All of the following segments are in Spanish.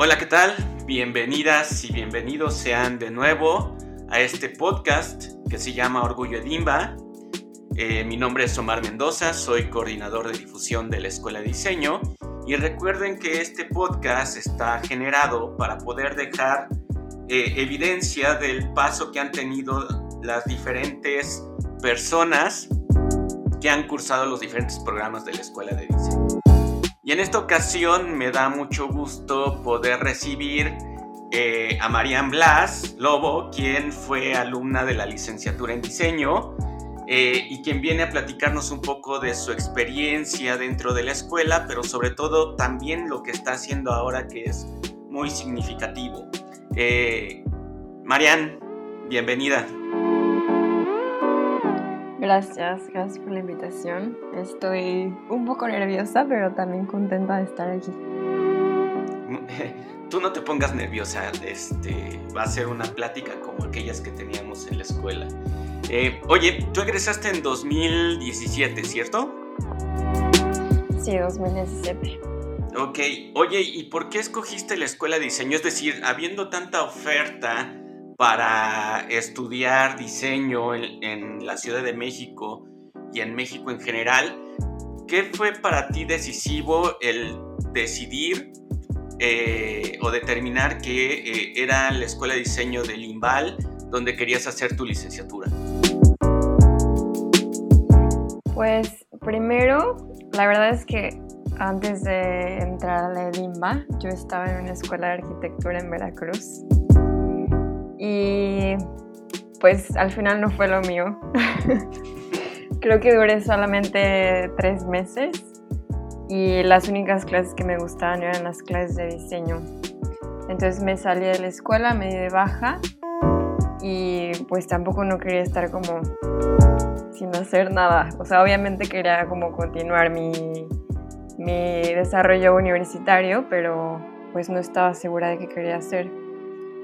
Hola, ¿qué tal? Bienvenidas y bienvenidos sean de nuevo a este podcast que se llama Orgullo Edimba. Eh, mi nombre es Omar Mendoza, soy coordinador de difusión de la Escuela de Diseño y recuerden que este podcast está generado para poder dejar eh, evidencia del paso que han tenido las diferentes personas que han cursado los diferentes programas de la Escuela de Diseño. Y en esta ocasión me da mucho gusto poder recibir eh, a Marian Blas Lobo, quien fue alumna de la licenciatura en diseño eh, y quien viene a platicarnos un poco de su experiencia dentro de la escuela, pero sobre todo también lo que está haciendo ahora que es muy significativo. Eh, Marian, bienvenida. Gracias, gracias por la invitación. Estoy un poco nerviosa, pero también contenta de estar aquí. Tú no te pongas nerviosa, este, va a ser una plática como aquellas que teníamos en la escuela. Eh, oye, tú egresaste en 2017, ¿cierto? Sí, 2017. Ok, oye, ¿y por qué escogiste la escuela de diseño? Es decir, habiendo tanta oferta, para estudiar diseño en, la Ciudad de México y en México en general, ¿qué fue para ti decisivo el decidir eh, o determinar que eh, era la Escuela de Diseño de Limbal donde querías hacer tu licenciatura? Pues primero, la verdad es que antes de entrar a la Limba, yo estaba en una escuela de arquitectura en Veracruz y pues al final no fue lo mío. Creo que duré solamente tres meses y las únicas clases que me gustaban eran las clases de diseño. Entonces me salí de la escuela, me di de baja y pues tampoco no quería estar como sin hacer nada. O sea, obviamente quería como continuar mi, mi desarrollo universitario, pero pues no estaba segura de qué quería hacer.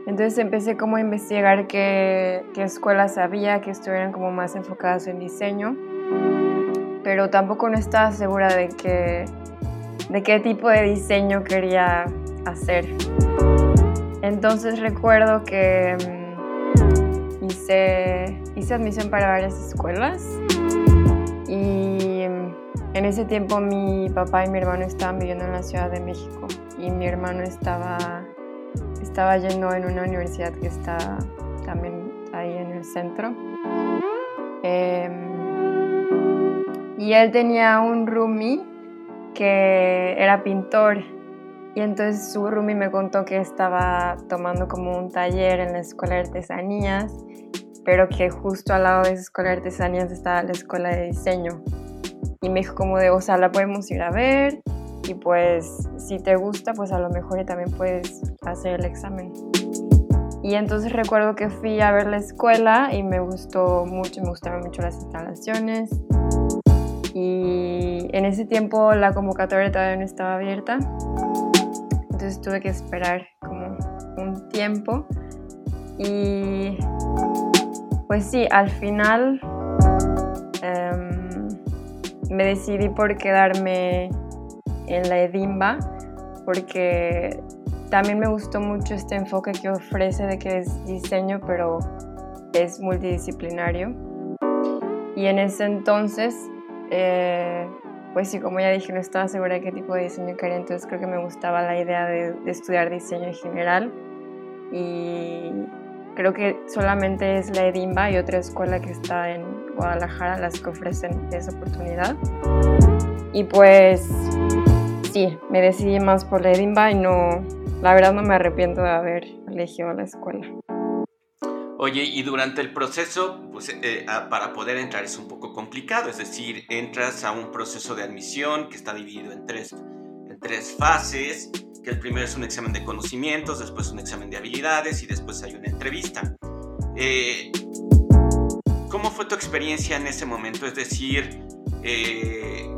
Entonces empecé como a investigar qué, qué escuelas había que estuvieran como más enfocadas en diseño, pero tampoco no estaba segura de, que, de qué tipo de diseño quería hacer. Entonces recuerdo que mm, hice, hice admisión para varias escuelas y mm, en ese tiempo mi papá y mi hermano estaban viviendo en la Ciudad de México y mi hermano estaba estaba yendo en una universidad que está también ahí en el centro. Em, y él tenía un roomie que era pintor. Y entonces su roomie me contó que estaba tomando como un taller en la escuela de artesanías, pero que justo al lado de esa escuela de artesanías estaba la escuela de diseño. Y me dijo como de, o sea, la podemos ir a ver y pues si te gusta, pues a lo mejor también puedes hacer el examen. Y entonces recuerdo que fui a ver la escuela y me gustó mucho, me gustaron mucho las instalaciones. Y en ese tiempo la convocatoria todavía no estaba abierta. Entonces tuve que esperar como un tiempo. Y pues sí, al final em, me decidí por quedarme en la Edimba porque también me gustó mucho este enfoque que ofrece de que es diseño pero es multidisciplinario. Y en ese entonces, eh, pues sí, como ya dije, no estaba segura de qué tipo de diseño quería, entonces creo que me gustaba la idea de, de estudiar diseño en general. Y creo que solamente es la Edimba y otra escuela que está en Guadalajara las que ofrecen esa oportunidad. Y pues sí, me decidí más por la Edimba y no, la verdad no me arrepiento de haber elegido la escuela. Oye, y durante el proceso, pues eh, para poder entrar es un poco complicado, es decir, entras a un proceso de admisión que está dividido en tres, en tres fases, que el primero es un examen de conocimientos, después un examen de habilidades y después hay una entrevista. Eh, ¿Cómo fue tu experiencia en ese momento? Es decir, eh,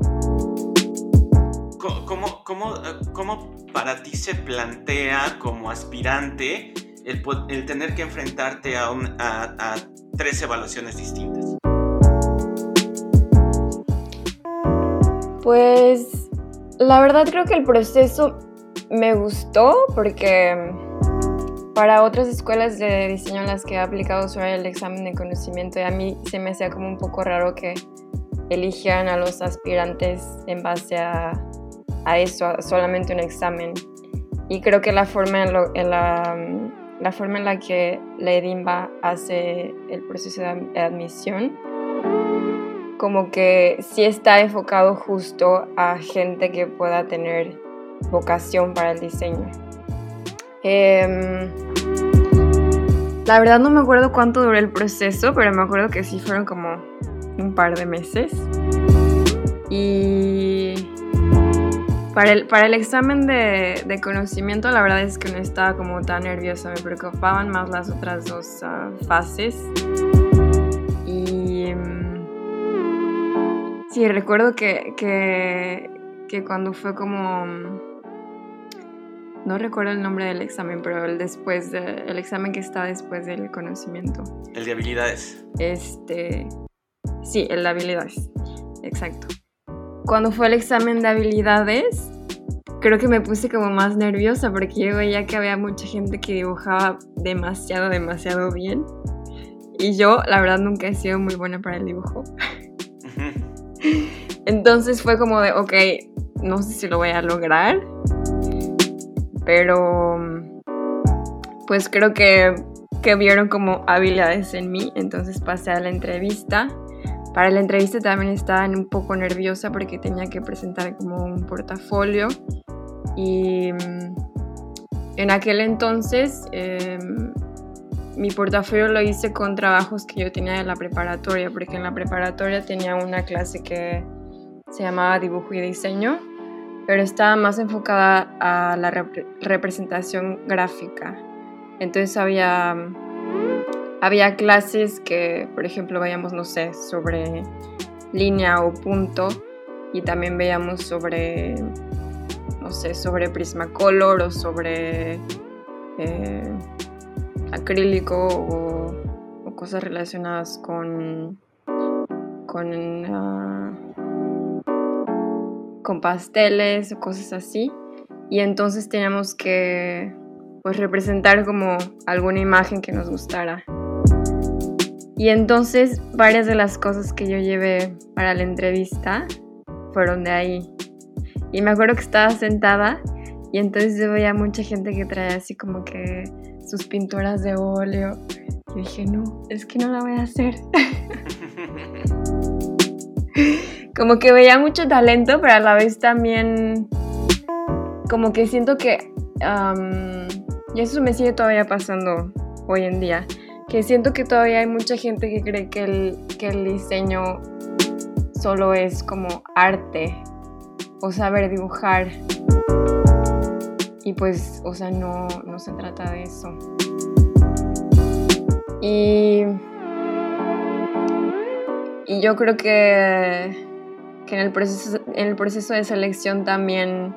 ¿cómo, cómo, cómo, para ti se plantea como aspirante el, tener que enfrentarte a, tres evaluaciones distintas? Pues la verdad creo que el proceso me gustó porque para otras escuelas de diseño en las que he aplicado sobre el examen de conocimiento, y a mí se me hacía como un poco raro que eligieran a los aspirantes en base a, a eso, a solamente un examen. Y creo que la forma en, la, la, forma en la que la EDIMBA hace el proceso de admisión, como que sí está enfocado justo a gente que pueda tener vocación para el diseño. Em, la verdad no me acuerdo cuánto duró el proceso, pero me acuerdo que sí fueron como un par de meses. Y para el, para el examen de, de, conocimiento, la verdad es que no estaba como tan nerviosa, me preocupaban más las otras dos ah, fases. Y mm, sí, recuerdo que, que, que cuando fue como no recuerdo el nombre del examen, pero el después de, el examen que está después del conocimiento. El de habilidades. Este, sí, el de habilidades, exacto. Cuando fue el examen de habilidades, creo que me puse como más nerviosa porque yo veía que había mucha gente que dibujaba demasiado, demasiado bien. Y yo, la verdad, nunca he sido muy buena para el dibujo. Entonces fue como de, ok, no sé si lo voy a lograr, pero pues creo que, que vieron como habilidades en mí, entonces pasé a la entrevista. Para la entrevista también estaba un poco nerviosa porque tenía que presentar como un portafolio y mm, en aquel entonces em, mi portafolio lo hice con trabajos que yo tenía de la preparatoria, porque en la preparatoria tenía una clase que se llamaba dibujo y diseño pero estaba más enfocada a la representación gráfica. Entonces había, había clases que, por ejemplo, veíamos, no sé, sobre línea o punto y también veíamos sobre, no sé, sobre Prismacolor o sobre eh, acrílico o, cosas relacionadas con, con ah, con pasteles o cosas así. Y entonces teníamos que pues representar como alguna imagen que nos gustara. Y entonces varias de las cosas que yo llevé para la entrevista fueron de ahí. Y me acuerdo que estaba sentada y entonces veía mucha gente que traía así como que sus pinturas de óleo. Y dije, no, es que no la voy a hacer. como que veía mucho talento, pero a la vez también como que siento que, y eso me sigue todavía pasando hoy en día, que siento que todavía hay mucha gente que cree que el, que el diseño solo es como arte o saber dibujar. Y pues, o sea, no, no se trata de eso. Y, y yo creo que que en el proceso, en el proceso de selección también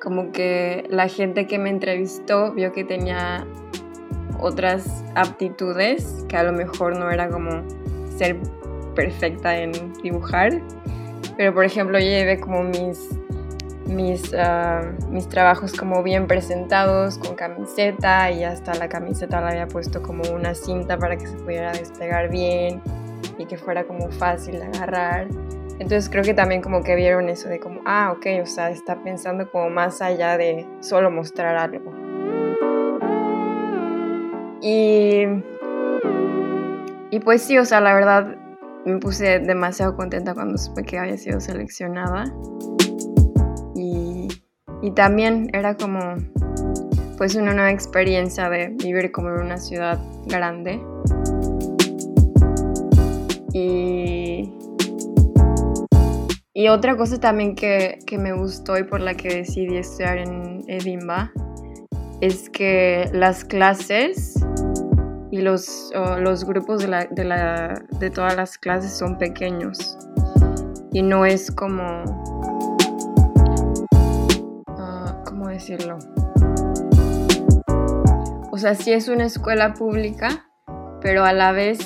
como que la gente que me entrevistó vio que tenía otras aptitudes que a lo mejor no era como ser perfecta en dibujar pero por ejemplo llevé como mis mis, ah, mis trabajos como bien presentados con camiseta y hasta la camiseta la había puesto como una cinta para que se pudiera despegar bien y que fuera como fácil de agarrar entonces creo que también como que vieron eso de como, ah, ok, o sea, está pensando como más allá de solo mostrar algo. Y, y pues sí, o sea, la verdad me puse demasiado contenta cuando supe que había sido seleccionada. Y, y también era como pues una nueva experiencia de vivir como en una ciudad grande. Y y otra cosa también que, me gustó y por la que decidí estudiar en Edimba es que las clases y los, los grupos de, la, de, todas las clases son pequeños y no es como... Ah, ¿Cómo decirlo? O sea, sí es una escuela pública, pero a la vez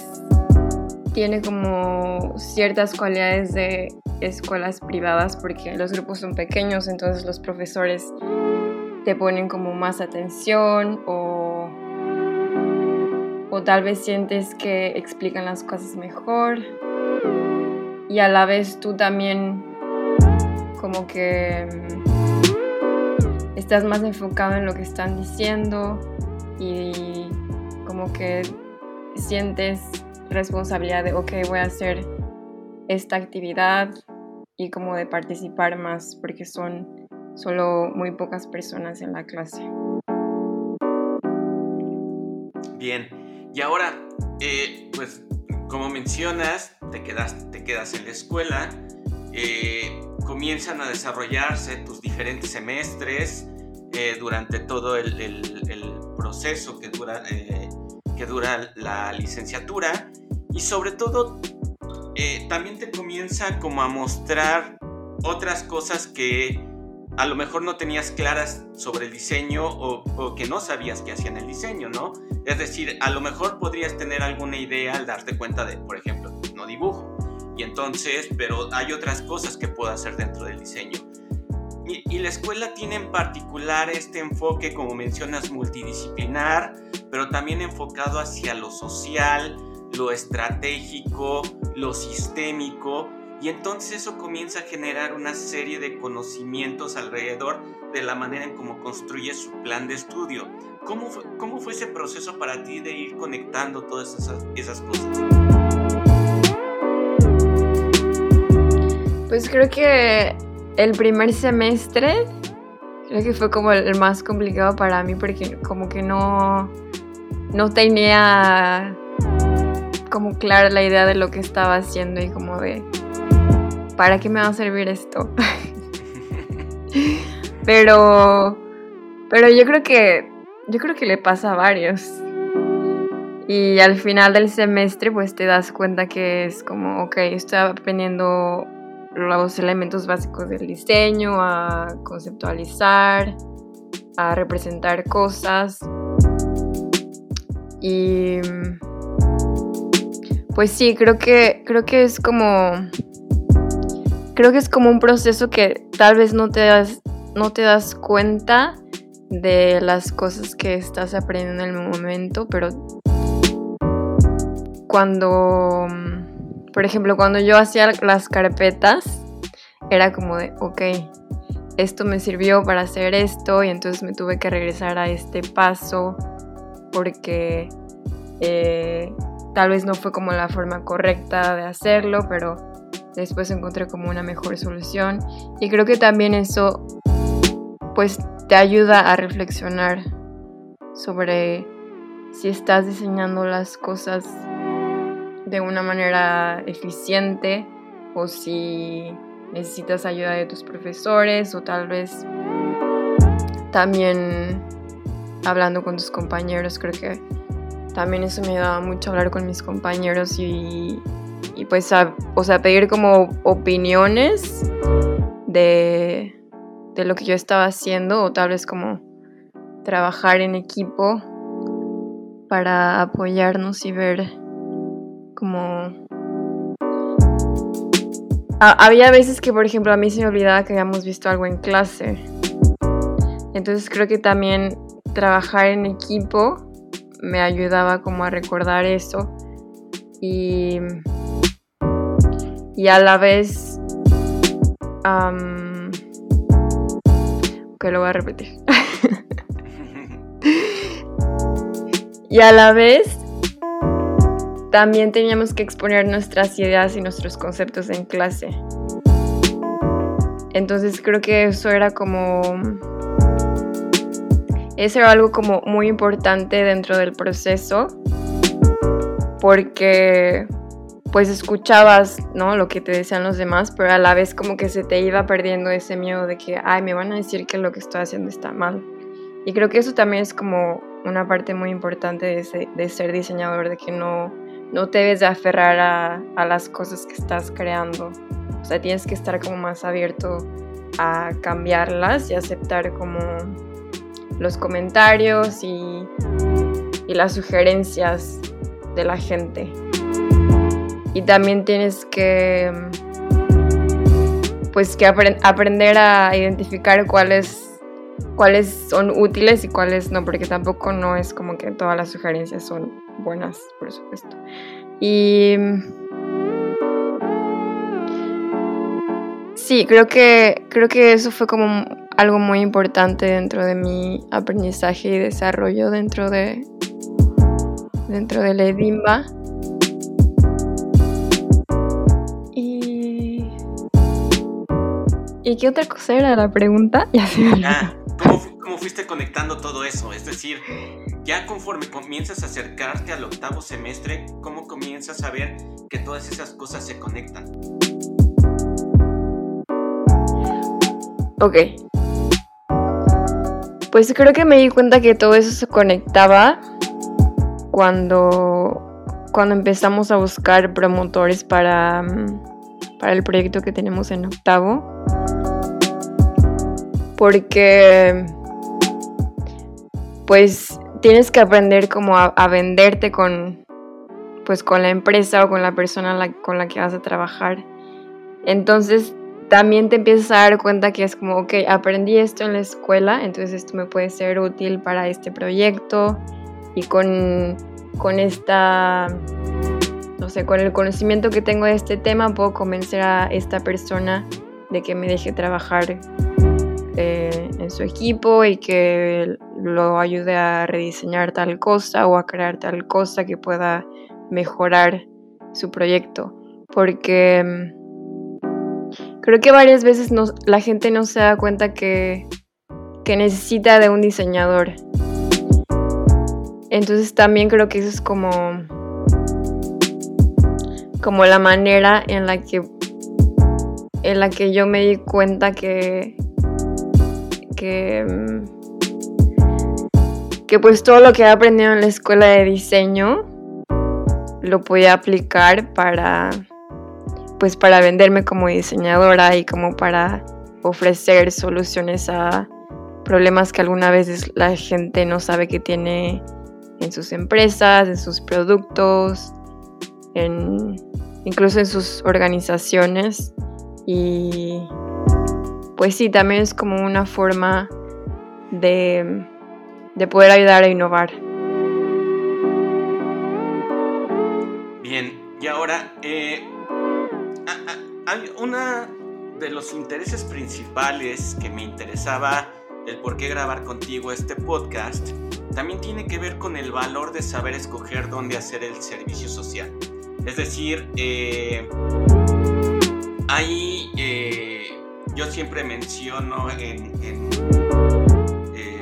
tiene como ciertas cualidades de escuelas privadas porque los grupos son pequeños, entonces los profesores te ponen como más atención o, o tal vez sientes que explican las cosas mejor y a la vez tú también como que mm, estás más enfocado en lo que están diciendo y como que sientes responsabilidad de, ok, voy a hacer esta actividad y como de participar más porque son solo muy pocas personas en la clase. Bien, y ahora, eh, pues como mencionas, te quedas, te quedas en la escuela, eh, comienzan a desarrollarse tus diferentes semestres eh, durante todo el, proceso que dura, que dura la licenciatura. Y sobre todo también te comienza como a mostrar otras cosas que a lo mejor no tenías claras sobre el diseño o, que no sabías que hacían el diseño, ¿no? Es decir, a lo mejor podrías tener alguna idea al darte cuenta de, por ejemplo, no dibujo. Y entonces, pero hay otras cosas que puedo hacer dentro del diseño. Y, y, la escuela tiene en particular este enfoque, como mencionas, multidisciplinar, pero también enfocado hacia lo social, lo estratégico, lo sistémico y entonces eso comienza a generar una serie de conocimientos alrededor de la manera en cómo construye su plan de estudio. ¿Cómo fue, cómo fue ese proceso para ti de ir conectando todas esas, esas cosas? Pues creo que el primer semestre creo que fue como el más complicado para mí porque como que no, no tenía como clara la idea de lo que estaba haciendo y como de ¿para qué me va a servir esto? pero, pero yo creo que, yo creo que le pasa a varios. Y al final del semestre pues te das cuenta que es como, ok, estoy aprendiendo los elementos básicos del diseño, a conceptualizar, a representar cosas. Y pues sí, creo que creo que es como creo que es como un proceso que tal vez no te das, no te das cuenta de las cosas que estás aprendiendo en el momento, pero cuando, por ejemplo, cuando yo hacía las carpetas, era como de, ok, esto me sirvió para hacer esto y entonces me tuve que regresar a este paso porque eh, tal vez no fue como la forma correcta de hacerlo, pero después encontré como una mejor solución. Y creo que también eso pues te ayuda a reflexionar sobre si estás diseñando las cosas de una manera eficiente o si necesitas ayuda de tus profesores o tal vez también hablando con tus compañeros creo que también eso me ayudaba mucho a hablar con mis compañeros y y pues, o sea, pedir como opiniones de, de lo que yo estaba haciendo o tal vez como trabajar en equipo para apoyarnos y ver como... había veces que, por ejemplo, a mí se me olvidaba que habíamos visto algo en clase. Entonces creo que también trabajar en equipo me ayudaba como a recordar eso. Y y a la vez... que lo voy a repetir. y a la vez también teníamos que exponer nuestras ideas y nuestros conceptos en clase. Entonces creo que eso era como... Eso era algo como muy importante dentro del proceso porque pues escuchabas, ¿no? Lo que te decían los demás, pero a la vez como que se te iba perdiendo ese miedo de que, ay, me van a decir que lo que estoy haciendo está mal. Y creo que eso también es como una parte muy importante de, ser diseñador, de que no, no te debes de aferrar a, a las cosas que estás creando. O sea, tienes que estar como más abierto a cambiarlas y aceptar como los comentarios y, y las sugerencias de la gente. Y también tienes que pues que aprender a identificar cuál es cuáles son útiles y cuáles no, porque tampoco no es como que todas las sugerencias son buenas, por supuesto. Y sí, creo que creo que eso fue como algo muy importante dentro de mi aprendizaje y desarrollo dentro de dentro de la Edimba. ¿Y qué otra cosa era la pregunta? Ya se ¿cómo, fuiste conectando todo eso? Es decir, ya conforme comienzas a acercarte al octavo semestre, ¿cómo comienzas a ver que todas esas cosas se conectan? Ok. Pues creo que me di cuenta que todo eso se conectaba cuando, cuando empezamos a buscar promotores para, para el proyecto que tenemos en octavo porque pues tienes que aprender como a, venderte con pues con la empresa o con la persona con la que vas a trabajar. Entonces también te empiezas a dar cuenta que es como, ok, aprendí esto en la escuela, entonces esto me puede ser útil para este proyecto y con, con esta, no sé, con el conocimiento que tengo de este tema puedo convencer a esta persona de que me deje trabajar eh, en su equipo y que lo ayude a rediseñar tal cosa o a crear tal cosa que pueda mejorar su proyecto. Porque mm, creo que varias veces la gente no se da cuenta que, que necesita de un diseñador. Entonces también creo que eso es como, como la manera en la que en la que yo me di cuenta que, que, que pues todo lo que he aprendido en la escuela de diseño lo podía aplicar para pues para venderme como diseñadora y como para ofrecer soluciones a problemas que alguna vez la gente no sabe que tiene en sus empresas, en sus productos, incluso en sus organizaciones. Y pues sí, también es como una forma de, poder ayudar a innovar. Bien, y ahora, eh, una de los intereses principales que me interesaba el por qué grabar contigo este podcast también tiene que ver con el valor de saber escoger dónde hacer el servicio social. Es decir, eh, hay eh, yo siempre menciono en, eh,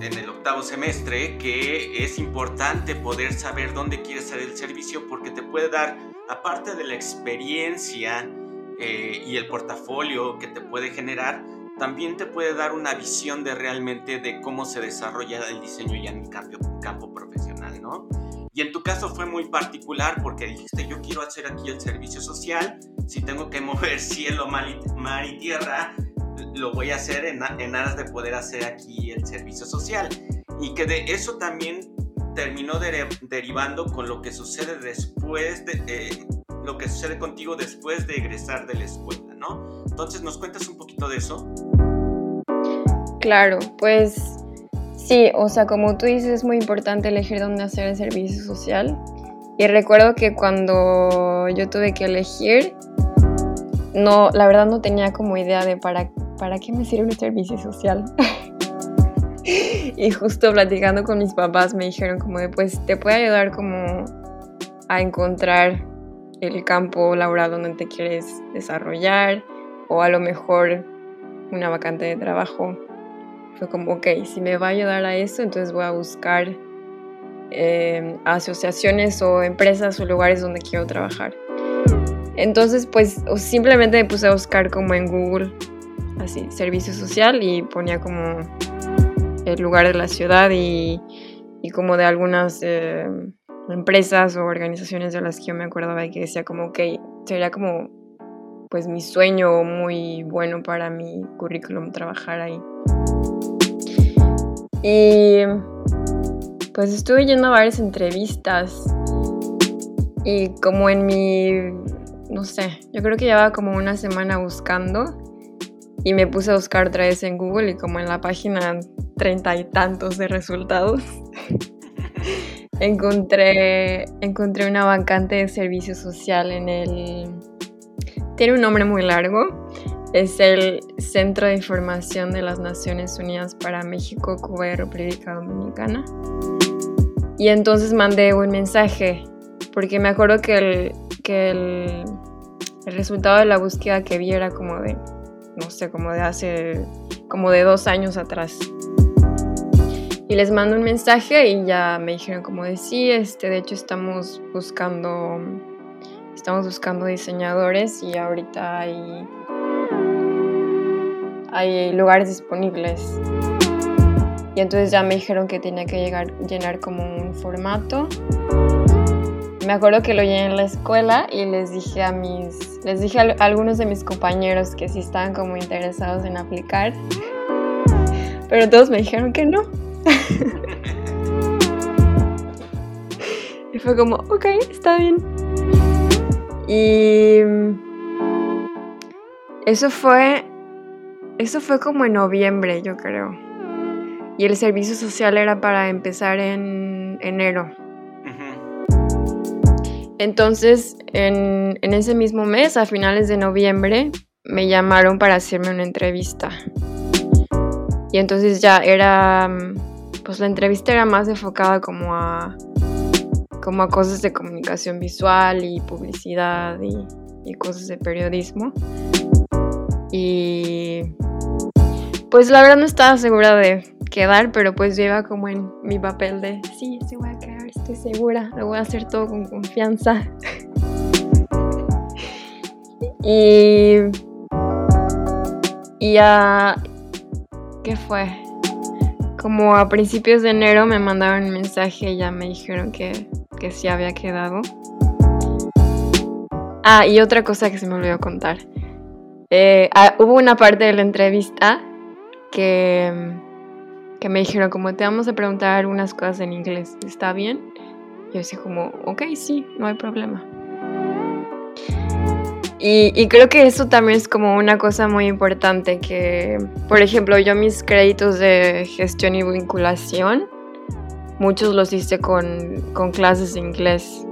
en, el octavo semestre que es importante poder saber dónde quieres hacer el servicio porque te puede dar, aparte de la experiencia eh, y el portafolio que te puede generar, también te puede dar una visión de realmente de cómo se desarrolla el diseño ya en el campo, campo profesional, ¿no? Y en tu caso fue muy particular porque dijiste, yo quiero hacer aquí el servicio social, si tengo que mover cielo, mar y, tierra, lo voy a hacer en, aras de poder hacer aquí el servicio social. Y que de eso también terminó derivando con lo que sucede después de... Eh, lo que sucede contigo después de egresar de la escuela, ¿no? Entonces, ¿nos cuentas un poquito de eso? Claro, pues Sí, o sea, como tú dices, es muy importante elegir dónde hacer el servicio social. Y recuerdo que cuando yo tuve que elegir, no, la verdad no tenía como idea de para, para qué me sirve el servicio social. y justo platicando con mis papás me dijeron como de, pues te puede ayudar como a encontrar el campo laboral donde te quieres desarrollar o a lo mejor una vacante de trabajo fue como, ok, si me va a ayudar a eso, entonces voy a buscar em, asociaciones o empresas o lugares donde quiero trabajar. Entonces, pues simplemente me puse a buscar como en Google, así, servicio social y ponía como el lugar de la ciudad y, y como de algunas em, empresas o organizaciones de las que yo me acordaba y que decía como, ok, sería como pues mi sueño muy bueno para mi currículum trabajar ahí. Y pues estuve yendo a varias entrevistas y como en mi, no sé, yo creo que llevaba como una semana buscando Y me puse a buscar otra vez en Google y como en la página treinta y tantos de resultados, encontré, encontré una vacante de servicio social en el... Tiene un nombre muy largo. Es el Centro de Información de las Naciones Unidas para México, Cuba y República Dominicana. Y entonces mandé un mensaje, porque me acuerdo que el, que el, el resultado de la búsqueda que vi era como de, no sé, como de hace, como de dos años atrás. Y les mando un mensaje y ya me dijeron como de sí, este, de hecho estamos buscando, estamos buscando diseñadores y ahorita hay, hay lugares disponibles. Y entonces ya me dijeron que tenía que llegar, llenar como un formato. Me acuerdo que lo llené en la escuela y les dije a mis, les dije a algunos de mis compañeros que sí estaban como interesados en aplicar. Pero todos me dijeron que no. y fue como, ok, está bien. Y eso fue, eso fue como en noviembre, yo creo. Y el servicio social era para empezar en enero. Entonces, en, en, ese mismo mes, a finales de noviembre, me llamaron para hacerme una entrevista. Y entonces ya era, pues la entrevista era más enfocada como a, como a cosas de comunicación visual y publicidad y, y cosas de periodismo. Y pues la verdad no estaba segura de quedar, pero pues iba como en mi papel de, sí, sí voy a quedar, estoy segura, lo voy a hacer todo con confianza. y, y ya, ¿qué fue? Como a principios de enero me mandaron un mensaje y ya me dijeron que, que sí había quedado. Ah, y otra cosa que se me olvidó contar. Eh, ah, hubo una parte de la entrevista que que me dijeron como te vamos a preguntar algunas cosas en inglés, ¿está bien? Yo decía como, ok, sí, no hay problema. Y, y, creo que eso también es como una cosa muy importante que, por ejemplo, yo mis créditos de gestión y vinculación, muchos los hice con, con clases de inglés.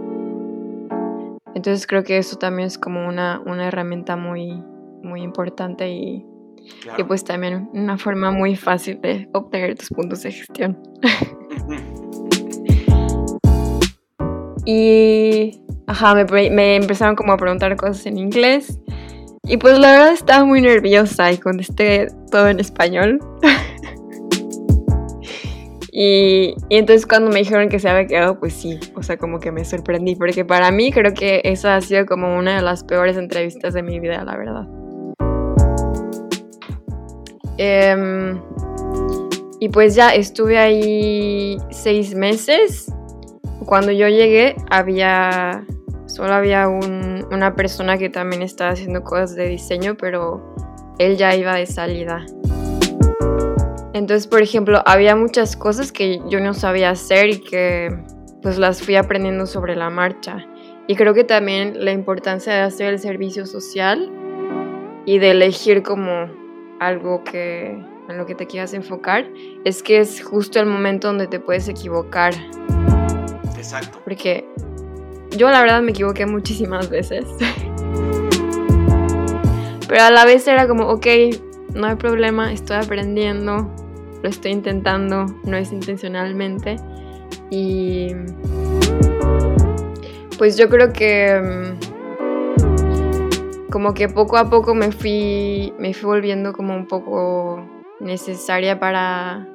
Entonces creo que eso también es como una, una herramienta muy, muy importante y, y pues también una forma muy fácil de obtener tus puntos de gestión. y, ajá, me, me, empezaron como a preguntar cosas en inglés. Y pues la verdad estaba muy nerviosa y contesté todo en español. y, y, entonces cuando me dijeron que se había quedado, pues sí, o sea, como que me sorprendí, porque para mí creo que esa ha sido como una de las peores entrevistas de mi vida, la verdad. Em, y pues ya estuve ahí seis meses. Cuando yo llegué había, solo había una persona que también estaba haciendo cosas de diseño, pero él ya iba de salida. Entonces, por ejemplo, había muchas cosas que yo no sabía hacer y que pues las fui aprendiendo sobre la marcha. Y creo que también la importancia de hacer el servicio social y de elegir como algo que en lo que te quieras enfocar, es que es justo el momento donde te puedes equivocar. Exacto. Porque yo la verdad me equivoqué muchísimas veces. Pero a la vez era como, ok, no hay problema, estoy aprendiendo, lo estoy intentando, no es intencionalmente. Y pues yo creo que mm, como que poco a poco me fui, me fui volviendo como un poco necesaria para,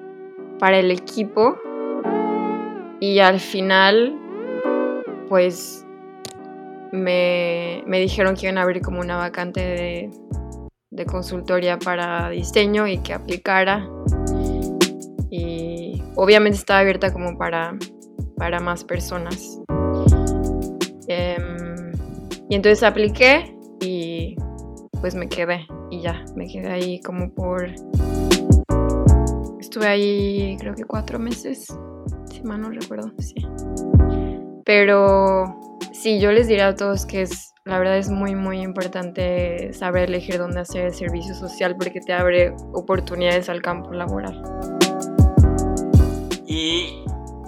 para el equipo. Y al final, pues me, me, dijeron que iban a abrir como una vacante de, de consultoría para diseño y que aplicara. Y obviamente estaba abierta como para, para más personas. Em, y entonces apliqué pues me quedé y ya, me quedé ahí como por... Estuve ahí creo que cuatro meses, si mal no recuerdo, sí. Pero sí, yo les diré a todos que es la verdad es muy, muy importante saber elegir dónde hacer el servicio social porque te abre oportunidades al campo laboral. Y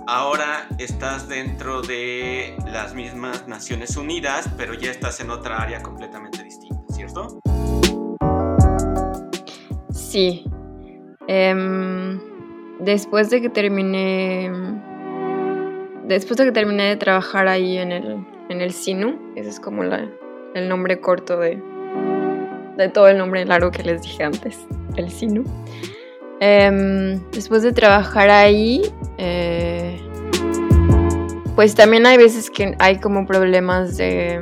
ahora estás dentro de las mismas Naciones Unidas, pero ya estás en otra área completamente Sí. Em, después de que terminé. Después de que terminé de trabajar ahí en el, en el SINU, ese es como el nombre corto de, de todo el nombre largo que les dije antes, el SINU. Em, después de trabajar ahí, eh, pues también hay veces que hay como problemas de...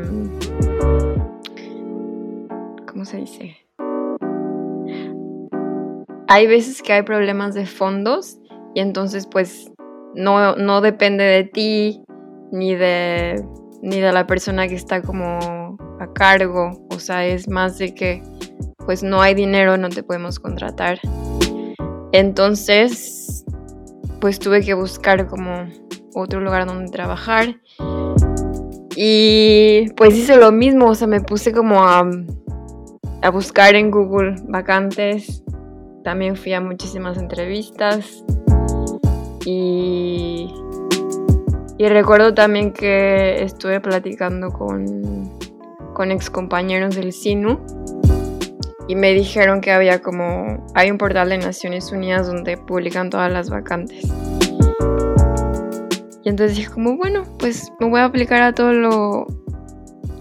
Hay veces que hay problemas de fondos y entonces pues no, no depende de ti ni de, ni de la persona que está como a cargo. O sea, es más de que pues no hay dinero, no te podemos contratar. Entonces, pues tuve que buscar como otro lugar donde trabajar. Y pues hice lo mismo, o sea, me puse como a, a buscar en Google vacantes. También fui a muchísimas entrevistas. Y, y recuerdo también que estuve platicando con, con ex compañeros del SINU y me dijeron que había como, hay un portal de Naciones Unidas donde publican todas las vacantes. Y entonces dije como, bueno, pues me voy a aplicar a todo lo,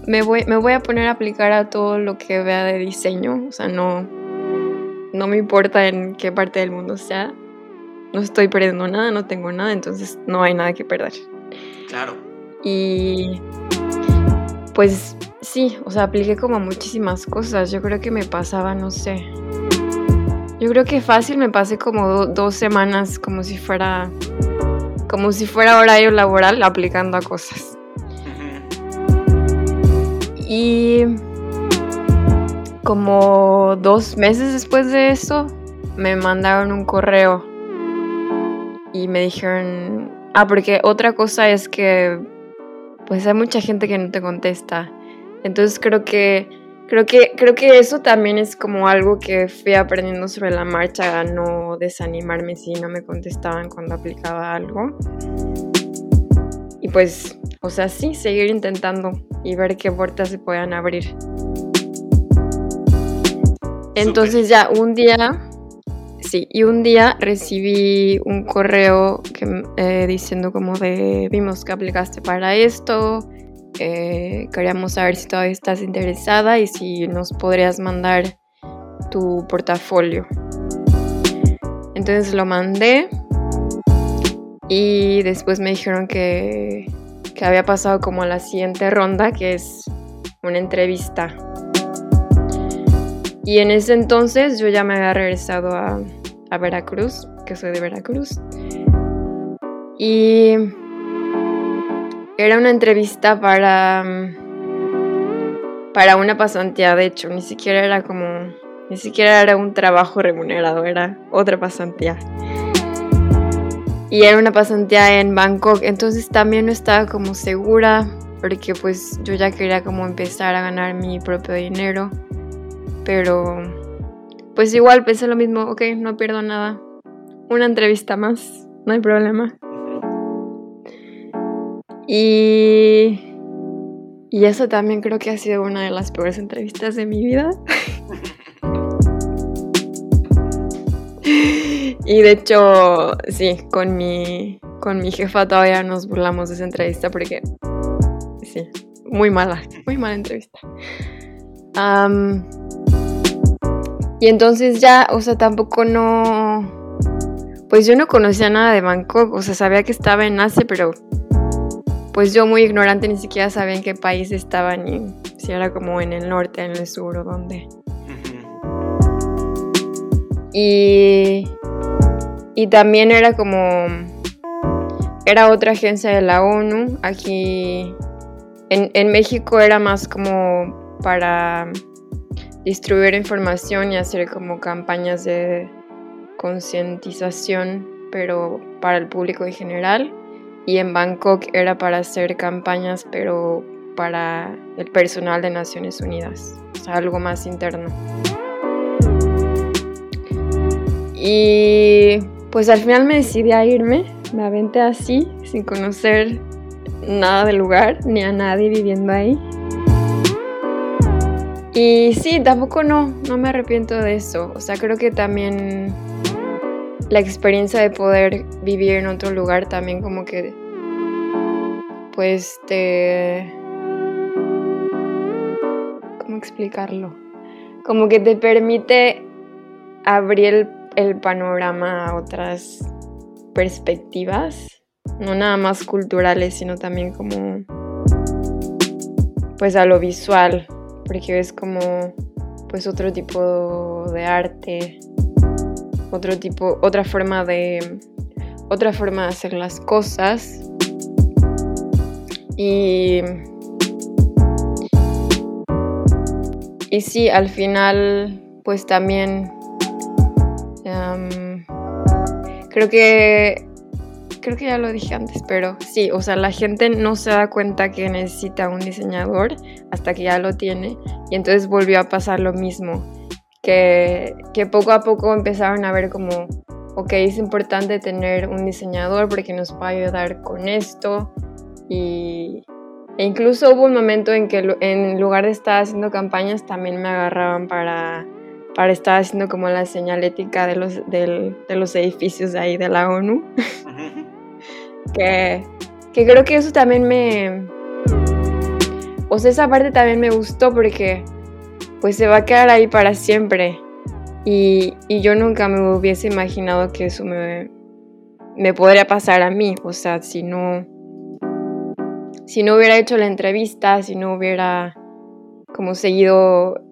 me voy, me voy a poner a aplicar a todo lo que vea de diseño, o sea, no, no me importa en qué parte del mundo sea, no estoy perdiendo nada, no tengo nada, entonces no hay nada que perder. Claro. Y pues sí, o sea, apliqué como muchísimas cosas. Yo creo que me pasaba, no sé. Yo creo que fácil me pasé como dos semanas como si fuera como si fuera horario laboral aplicando a cosas. Y como dos meses después de eso me mandaron un correo y me dijeron, ah, porque otra cosa es que pues hay mucha gente que no te contesta. Entonces creo que creo que creo que eso también es como algo que fui aprendiendo sobre la marcha a no desanimarme si no me contestaban cuando aplicaba algo. Y pues, o sea, sí, seguir intentando y ver qué puertas se puedan abrir. Entonces ya un día, sí, y un día recibí un correo que, eh, diciendo como de, vimos que aplicaste para esto, eh, queríamos saber si todavía estás interesada y si nos podrías mandar tu portafolio. Entonces lo mandé y después me dijeron que, que había pasado como la siguiente ronda, que es una entrevista. Y en ese entonces yo ya me había regresado a, a Veracruz, que soy de Veracruz. Y era una entrevista para. Para una pasantía, de hecho, ni siquiera era como. Ni siquiera era un trabajo remunerado, era otra pasantía. Y era una pasantía en Bangkok, entonces también no estaba como segura, porque pues yo ya quería como empezar a ganar mi propio dinero. Pero pues igual pensé lo mismo, ok, no pierdo nada. Una entrevista más, no hay problema. Y, y eso también creo que ha sido una de las peores entrevistas de mi vida. y de hecho, sí, con mi, con mi jefa todavía nos burlamos de esa entrevista porque, sí, muy mala, muy mala entrevista. y entonces ya, o sea, tampoco no... Pues yo no conocía nada de Bangkok, o sea, sabía que estaba en Asia, pero pues yo muy ignorante ni siquiera sabía en qué país estaba ni si era como en el norte, en el sur o dónde. Y, y también era como, era otra agencia de la ONU. Aquí en, en México era más como para distribuir información y hacer como campañas de concientización, pero para el público en general y en Bangkok era para hacer campañas, pero para el personal de Naciones Unidas, o sea, algo más interno. Y pues al final me decidí a irme, me aventé así, sin conocer nada del lugar, ni a nadie viviendo ahí. Y sí, tampoco no, no me arrepiento de eso. O sea, creo que también la experiencia de poder vivir en otro lugar también como que, pues te... ¿Cómo explicarlo? Como que te permite abrir el, panorama a otras perspectivas, no nada más culturales, sino también como, pues a lo visual porque ves como pues otro tipo de arte, otro tipo, otra forma de otra forma de hacer las cosas. Y y sí, al final pues también creo que creo que ya lo dije antes, pero sí, o sea, la gente no se da cuenta que necesita un diseñador hasta que ya lo tiene. Y entonces volvió a pasar lo mismo, que, que poco a poco empezaron a ver como, ok, es importante tener un diseñador porque nos va a ayudar con esto. Y, e incluso hubo un momento en que en lugar de estar haciendo campañas también me agarraban para, para estar haciendo como la señalética de los, de los edificios de ahí de la ONU. que, creo que eso también me... O sea, esa parte también me gustó porque pues se va a quedar ahí para siempre. Y, yo nunca me hubiese imaginado que eso me, me podría pasar a mí. O sea, si no, si no hubiera hecho la entrevista, si no hubiera como seguido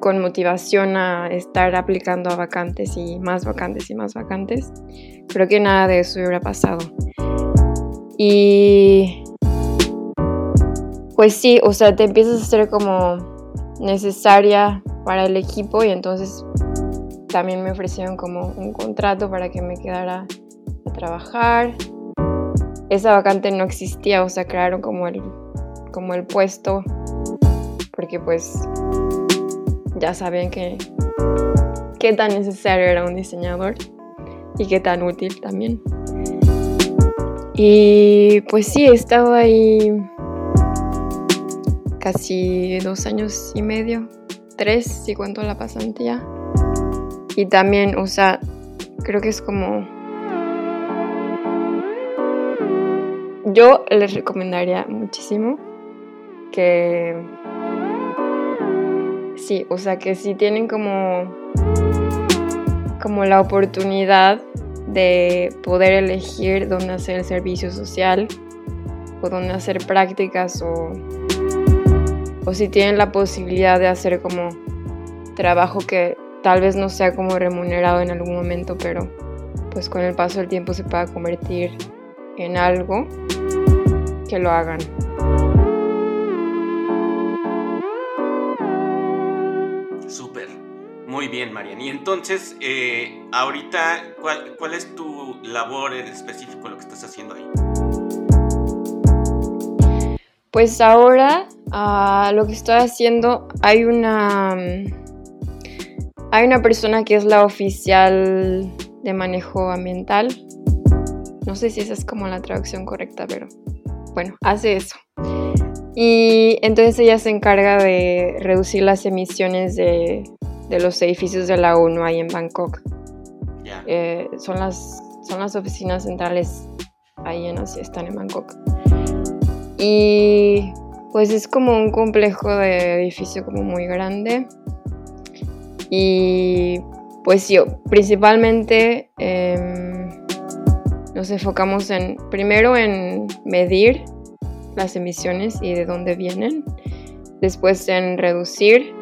con motivación a estar aplicando a vacantes y más vacantes y más vacantes, creo que nada de eso hubiera pasado. Y pues sí, o sea, te empiezas a ser como necesaria para el equipo y entonces también me ofrecieron como un contrato para que me quedara a trabajar. Esa vacante no existía, o sea, crearon como el, como el puesto porque pues ya sabían que qué tan necesario era un diseñador y qué tan útil también. Y pues sí, he estado ahí casi dos años y medio, tres si cuento la pasantía. Y también, o sea, creo que es como... Yo les recomendaría muchísimo que... Sí, o sea, que si tienen como... como la oportunidad de poder elegir dónde hacer el servicio social o dónde hacer prácticas o, o si tienen la posibilidad de hacer como trabajo que tal vez no sea como remunerado en algún momento, pero pues con el paso del tiempo se pueda convertir en algo que lo hagan. Muy bien, Marian. Y entonces, eh, ahorita, ¿cuál, es tu labor en específico, lo que estás haciendo ahí? Pues ahora ah, lo que estoy haciendo, hay una, hay una persona que es la oficial de manejo ambiental. No sé si esa es como la traducción correcta, pero bueno, hace eso. Y entonces ella se encarga de reducir las emisiones de de los edificios de la ONU ahí en Bangkok. Eh, son, las, son las oficinas centrales ahí en Asia, están en Bangkok. Y pues es como un complejo de edificio como muy grande. Y pues sí, principalmente em, nos enfocamos en, primero en medir las emisiones y de dónde vienen, después en reducir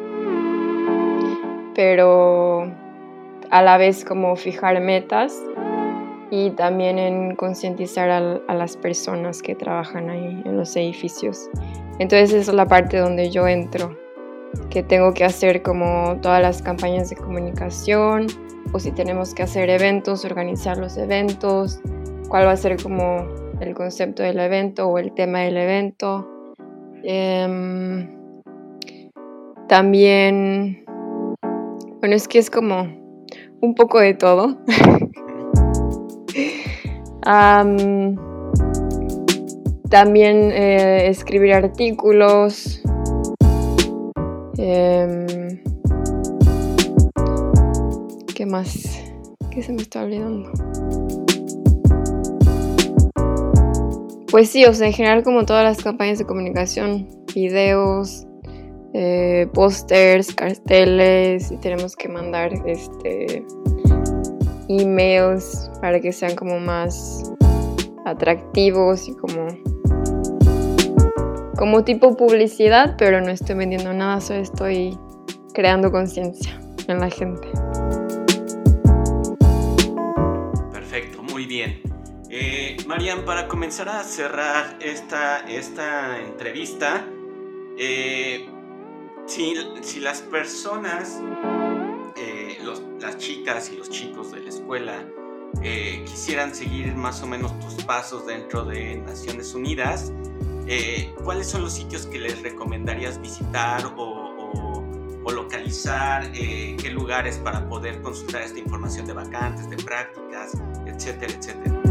pero a la vez como fijar metas y también en concientizar a, las personas que trabajan ahí en los edificios. Entonces esa es la parte donde yo entro, que tengo que hacer como todas las campañas de comunicación o si tenemos que hacer eventos, organizar los eventos, cuál va a ser como el concepto del evento o el tema del evento, Em, también, bueno, es que es como un poco de todo. también eh, escribir artículos. Em, ¿Qué más? ¿Qué se me está olvidando? Pues sí, o sea, en general como todas las campañas de comunicación, videos, eh, pósters, carteles, y tenemos que mandar este emails para que sean como más atractivos y como como tipo publicidad, pero no estoy vendiendo nada, solo estoy creando conciencia en la gente. Perfecto, muy bien. Eh, Marian, para comenzar a cerrar esta, esta entrevista, eh, si, las personas, eh, las chicas y los chicos de la escuela, quisieran seguir más o menos tus pasos dentro de Naciones Unidas, ¿cuáles son los sitios que les recomendarías visitar o, localizar? ¿Qué lugares para poder consultar esta información de vacantes, de prácticas, etcétera, etcétera?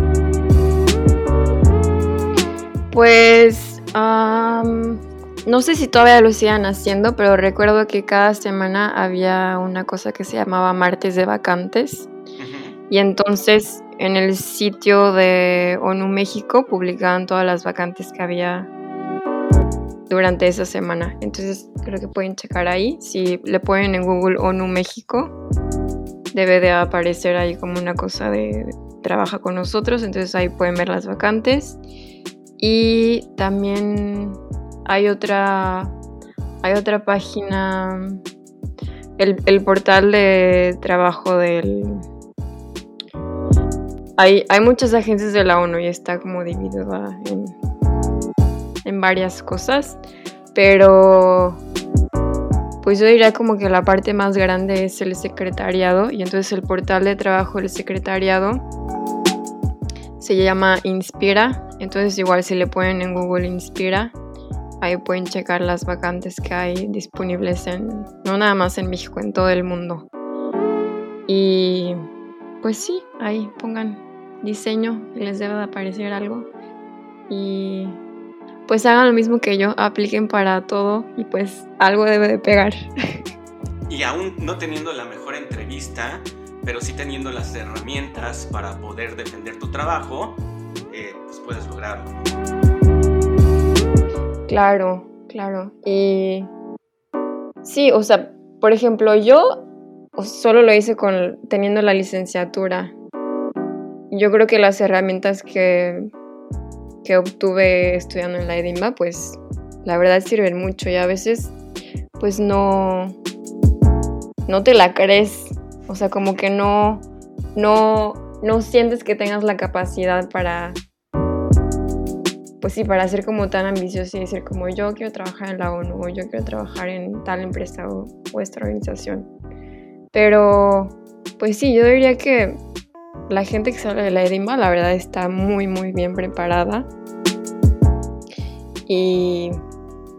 Pues no sé si todavía lo sigan haciendo, pero recuerdo que cada semana había una cosa que se llamaba martes de vacantes. Y entonces en el sitio de ONU México publicaban todas las vacantes que había durante esa semana. Entonces creo que pueden checar ahí. Si le ponen en Google ONU México, debe de aparecer ahí como una cosa de trabaja con nosotros. Entonces ahí pueden ver las vacantes. Y también hay otra, hay otra página, el, portal de trabajo del... Hay, hay, muchas agencias de la ONU y está como dividida en, en varias cosas, pero pues yo diría como que la parte más grande es el secretariado y entonces el portal de trabajo del secretariado se llama Inspira. Entonces igual si le ponen en Google Inspira, ahí pueden checar las vacantes que hay disponibles en, no nada más en México, en todo el mundo. Y pues sí, ahí pongan diseño les debe de aparecer algo. Y pues hagan lo mismo que yo, apliquen para todo y pues algo debe de pegar. Y aún no teniendo la mejor entrevista, pero sí teniendo las herramientas para poder defender tu trabajo, eh, pues puedes lograrlo. Claro, claro. Y sí, o sea, por ejemplo, yo solo lo hice con teniendo la licenciatura. Yo creo que las herramientas que, que obtuve estudiando en la EDIMBA, pues la verdad sirven mucho y a veces pues no, no te la crees o sea, como que no, no, no sientes que tengas la capacidad para, pues sí, para ser como tan ambicioso y decir como yo quiero trabajar en la ONU o yo quiero trabajar en tal empresa o, esta organización. Pero, pues sí, yo diría que la gente que sale de la EDIMBA, la verdad, está muy, muy bien preparada. Y,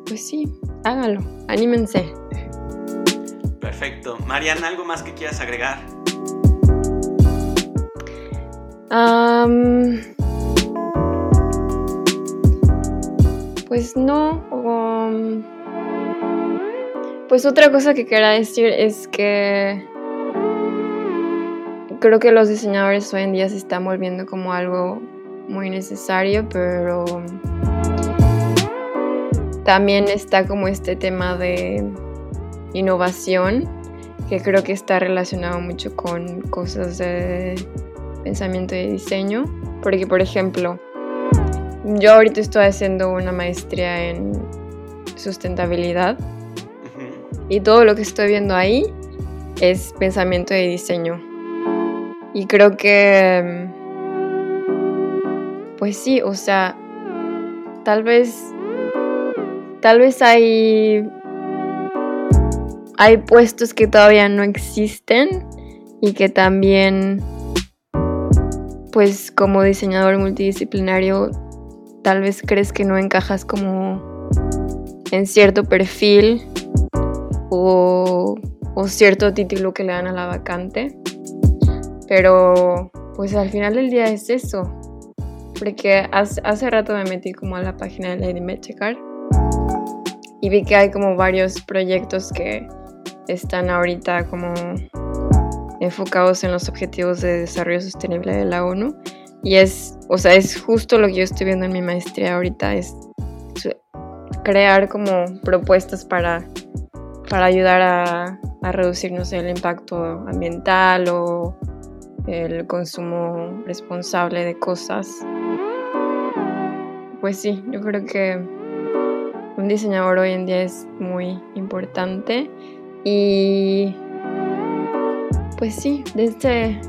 pues sí, háganlo, anímense. Perfecto. Mariana, ¿algo más que quieras agregar? Pues no. pues otra cosa que quería decir es que creo que los diseñadores hoy en día se están volviendo como algo muy necesario, pero también está como este tema de innovación, que creo que está relacionado mucho con cosas de pensamiento y diseño. Porque, por ejemplo, yo ahorita estoy haciendo una maestría en sustentabilidad y todo lo que estoy viendo ahí es pensamiento y diseño. Y creo que, pues sí, o sea, tal vez, tal vez hay hay puestos que todavía no existen y que también, pues como diseñador multidisciplinario, tal vez crees que no encajas como en cierto perfil o, o cierto título que le dan a la vacante. Pero pues al final del día es eso. Porque hace, hace rato me metí como a la página de Lady Mechecar y vi que hay como varios proyectos que están ahorita como enfocados en los objetivos de desarrollo sostenible de la ONU. Y es, o sea, es justo lo que yo estoy viendo en mi maestría ahorita, es crear como propuestas para, para ayudar a, a reducir, no sé, el impacto ambiental o el consumo responsable de cosas. Pues sí, yo creo que un diseñador hoy en día es muy importante y pues sí, dense,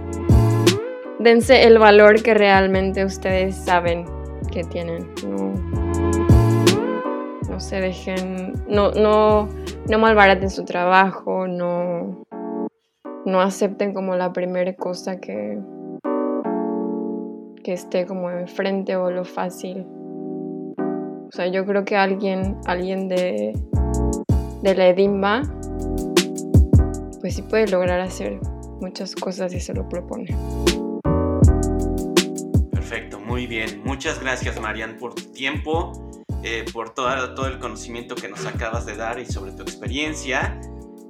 dense el valor que realmente ustedes saben que tienen. No, no se dejen, no, no, no malbaraten su trabajo, no, no acepten como la primera cosa que, que esté como enfrente o lo fácil. O sea, yo creo que alguien, alguien de, de la Edimba, pues sí puede lograr hacer muchas cosas y se lo propone. Muy bien. Muchas gracias, Marian, por tu tiempo, eh, por todo, todo el conocimiento que nos acabas de dar y sobre tu experiencia.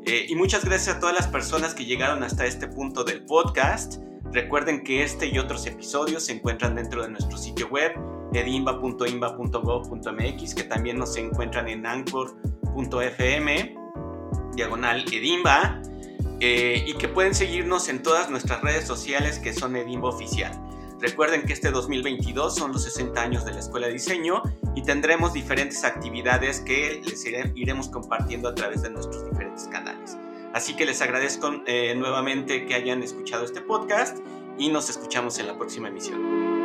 Eh, y muchas gracias a todas las personas que llegaron hasta este punto del podcast. Recuerden que este y otros episodios se encuentran dentro de nuestro sitio web edimba.imba.gov.mx que también nos encuentran en anchor.fm diagonal edimba eh, y que pueden seguirnos en todas nuestras redes sociales que son edimba oficial. Recuerden que este 2022 son los 60 años de la Escuela de Diseño y tendremos diferentes actividades que les iremos compartiendo a través de nuestros diferentes canales. Así que les agradezco eh, nuevamente que hayan escuchado este podcast y nos escuchamos en la próxima emisión.